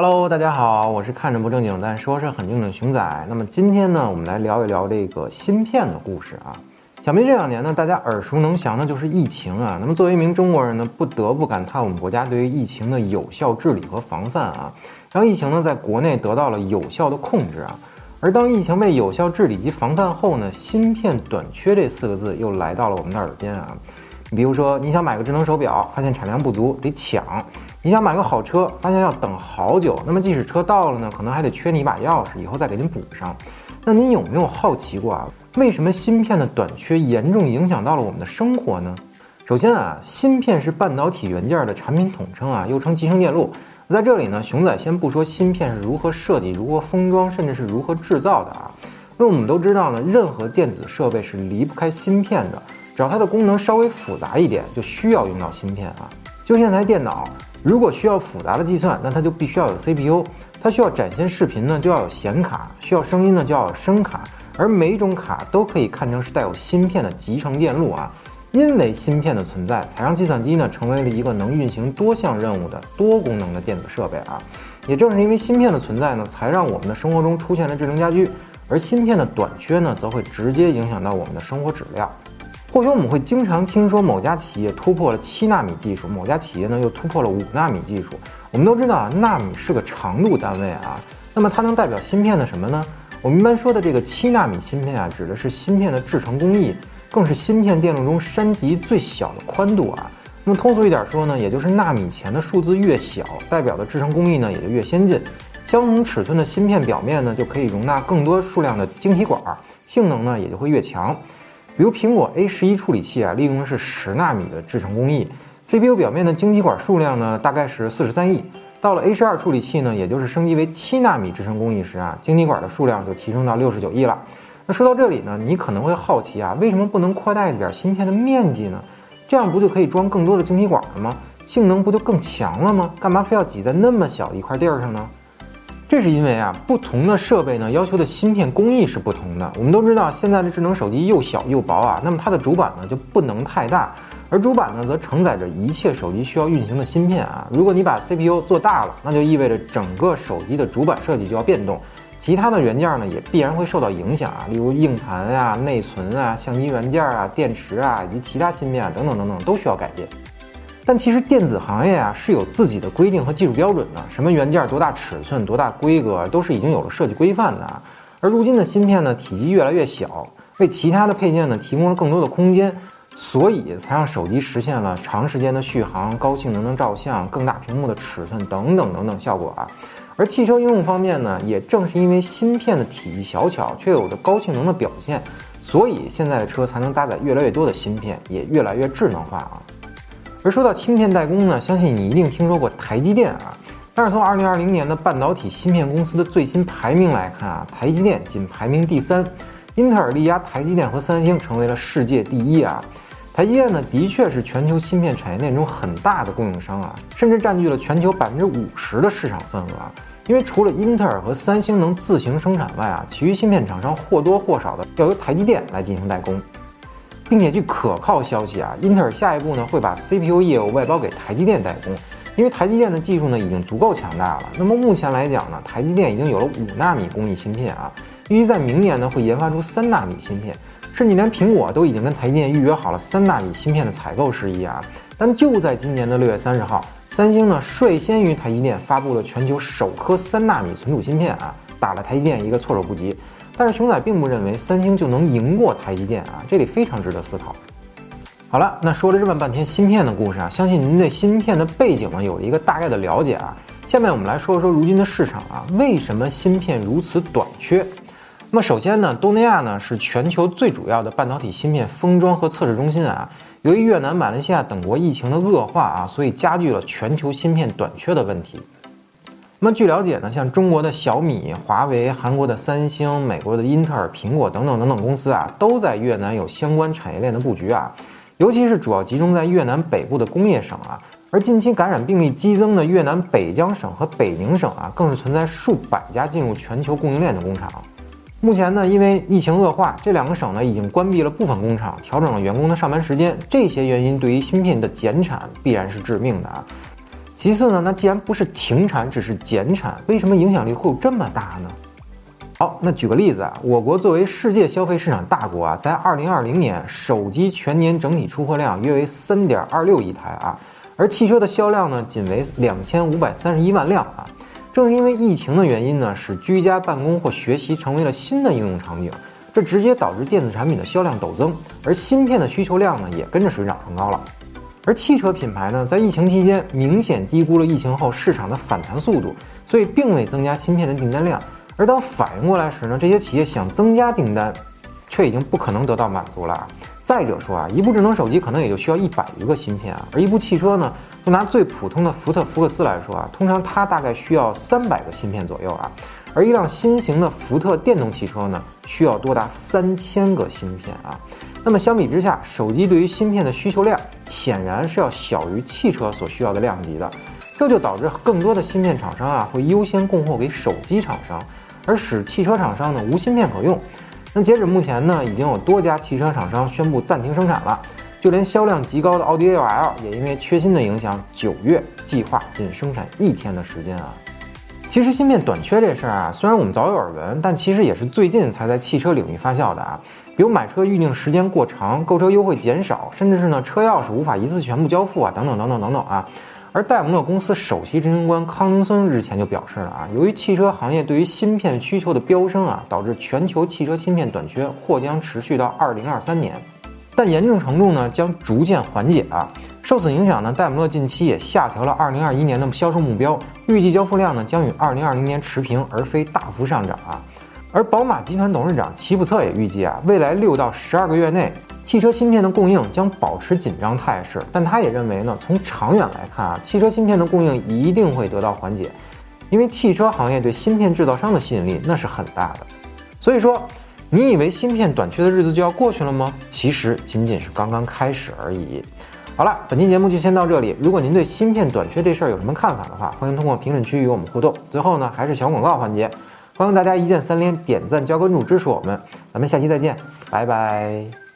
Hello，大家好，我是看着不正经但说是很正经的熊仔。那么今天呢，我们来聊一聊这个芯片的故事啊。想必这两年呢，大家耳熟能详的就是疫情啊。那么作为一名中国人呢，不得不感叹我们国家对于疫情的有效治理和防范啊，让疫情呢在国内得到了有效的控制啊。而当疫情被有效治理及防范后呢，芯片短缺这四个字又来到了我们的耳边啊。你比如说，你想买个智能手表，发现产量不足，得抢；你想买个好车，发现要等好久，那么即使车到了呢，可能还得缺你一把钥匙，以后再给您补上。那您有没有好奇过啊？为什么芯片的短缺严重影响到了我们的生活呢？首先啊，芯片是半导体元件的产品统称啊，又称集成电路。在这里呢，熊仔先不说芯片是如何设计、如何封装，甚至是如何制造的啊。那我们都知道呢，任何电子设备是离不开芯片的。只要它的功能稍微复杂一点，就需要用到芯片啊。就像台电脑，如果需要复杂的计算，那它就必须要有 CPU；它需要展现视频呢，就要有显卡；需要声音呢，就要有声卡。而每种卡都可以看成是带有芯片的集成电路啊。因为芯片的存在，才让计算机呢成为了一个能运行多项任务的多功能的电子设备啊。也正是因为芯片的存在呢，才让我们的生活中出现了智能家居。而芯片的短缺呢，则会直接影响到我们的生活质量。或许我们会经常听说某家企业突破了七纳米技术，某家企业呢又突破了五纳米技术。我们都知道啊，纳米是个长度单位啊。那么它能代表芯片的什么呢？我们一般说的这个七纳米芯片啊，指的是芯片的制成工艺，更是芯片电路中山级最小的宽度啊。那么通俗一点说呢，也就是纳米前的数字越小，代表的制成工艺呢也就越先进。相同尺寸的芯片表面呢，就可以容纳更多数量的晶体管，性能呢也就会越强。比如苹果 A 十一处理器啊，利用的是十纳米的制程工艺，CPU 表面的晶体管数量呢，大概是四十三亿。到了 A 十二处理器呢，也就是升级为七纳米制程工艺时啊，晶体管的数量就提升到六十九亿了。那说到这里呢，你可能会好奇啊，为什么不能扩大一点芯片的面积呢？这样不就可以装更多的晶体管了吗？性能不就更强了吗？干嘛非要挤在那么小一块地儿上呢？这是因为啊，不同的设备呢，要求的芯片工艺是不同的。我们都知道，现在的智能手机又小又薄啊，那么它的主板呢就不能太大，而主板呢则承载着一切手机需要运行的芯片啊。如果你把 CPU 做大了，那就意味着整个手机的主板设计就要变动，其他的元件呢也必然会受到影响啊，例如硬盘啊、内存啊、相机元件啊、电池啊以及其他芯片啊等等等等都需要改变。但其实电子行业啊是有自己的规定和技术标准的，什么元件多大尺寸、多大规格，都是已经有了设计规范的。而如今的芯片呢，体积越来越小，为其他的配件呢提供了更多的空间，所以才让手机实现了长时间的续航、高性能的照相、更大屏幕的尺寸等等等等效果啊。而汽车应用方面呢，也正是因为芯片的体积小巧，却有着高性能的表现，所以现在的车才能搭载越来越多的芯片，也越来越智能化啊。而说到芯片代工呢，相信你一定听说过台积电啊。但是从二零二零年的半导体芯片公司的最新排名来看啊，台积电仅排名第三，英特尔力压台积电和三星成为了世界第一啊。台积电呢，的确是全球芯片产业链中很大的供应商啊，甚至占据了全球百分之五十的市场份额啊。因为除了英特尔和三星能自行生产外啊，其余芯片厂商或多或少的要由台积电来进行代工。并且据可靠消息啊，英特尔下一步呢会把 CPU 业务外包给台积电代工，因为台积电的技术呢已经足够强大了。那么目前来讲呢，台积电已经有了五纳米工艺芯片啊，预计在明年呢会研发出三纳米芯片，甚至连苹果都已经跟台积电预约好了三纳米芯片的采购事宜啊。但就在今年的六月三十号，三星呢率先于台积电发布了全球首颗三纳米存储芯片啊，打了台积电一个措手不及。但是熊仔并不认为三星就能赢过台积电啊，这里非常值得思考。好了，那说了这么半天芯片的故事啊，相信您对芯片的背景呢有了一个大概的了解啊。下面我们来说说如今的市场啊，为什么芯片如此短缺？那么首先呢，东南亚呢是全球最主要的半导体芯片封装和测试中心啊。由于越南、马来西亚等国疫情的恶化啊，所以加剧了全球芯片短缺的问题。那么据了解呢，像中国的小米、华为、韩国的三星、美国的英特尔、苹果等等等等公司啊，都在越南有相关产业链的布局啊，尤其是主要集中在越南北部的工业省啊。而近期感染病例激增的越南北江省和北宁省啊，更是存在数百家进入全球供应链的工厂。目前呢，因为疫情恶化，这两个省呢已经关闭了部分工厂，调整了员工的上班时间。这些原因对于芯片的减产必然是致命的啊。其次呢，那既然不是停产，只是减产，为什么影响力会有这么大呢？好，那举个例子啊，我国作为世界消费市场大国啊，在二零二零年手机全年整体出货量约为三点二六亿台啊，而汽车的销量呢仅为两千五百三十一万辆啊。正是因为疫情的原因呢，使居家办公或学习成为了新的应用场景，这直接导致电子产品的销量陡增，而芯片的需求量呢也跟着水涨船高了。而汽车品牌呢，在疫情期间明显低估了疫情后市场的反弹速度，所以并未增加芯片的订单量。而当反应过来时呢，这些企业想增加订单，却已经不可能得到满足了。再者说啊，一部智能手机可能也就需要一百余个芯片啊，而一部汽车呢，就拿最普通的福特福克斯来说啊，通常它大概需要三百个芯片左右啊，而一辆新型的福特电动汽车呢，需要多达三千个芯片啊。那么相比之下，手机对于芯片的需求量显然是要小于汽车所需要的量级的，这就导致更多的芯片厂商啊，会优先供货给手机厂商。而使汽车厂商呢无芯片可用，那截止目前呢，已经有多家汽车厂商宣布暂停生产了，就连销量极高的奥迪 A6L 也因为缺芯的影响，九月计划仅生产一天的时间啊。其实芯片短缺这事儿啊，虽然我们早有耳闻，但其实也是最近才在汽车领域发酵的啊。比如买车预定时间过长，购车优惠减少，甚至是呢车钥匙无法一次全部交付啊，等等等等等等啊。而戴姆勒公司首席执行官康宁森日前就表示了啊，由于汽车行业对于芯片需求的飙升啊，导致全球汽车芯片短缺或将持续到二零二三年，但严重程度呢将逐渐缓解啊。受此影响呢，戴姆勒近期也下调了二零二一年的销售目标，预计交付量呢将与二零二零年持平，而非大幅上涨啊。而宝马集团董事长齐普策也预计啊，未来六到十二个月内。汽车芯片的供应将保持紧张态势，但他也认为呢，从长远来看啊，汽车芯片的供应一定会得到缓解，因为汽车行业对芯片制造商的吸引力那是很大的。所以说，你以为芯片短缺的日子就要过去了吗？其实仅仅是刚刚开始而已。好了，本期节目就先到这里。如果您对芯片短缺这事儿有什么看法的话，欢迎通过评论区与我们互动。最后呢，还是小广告环节，欢迎大家一键三连、点赞、加关注支持我们。咱们下期再见，拜拜。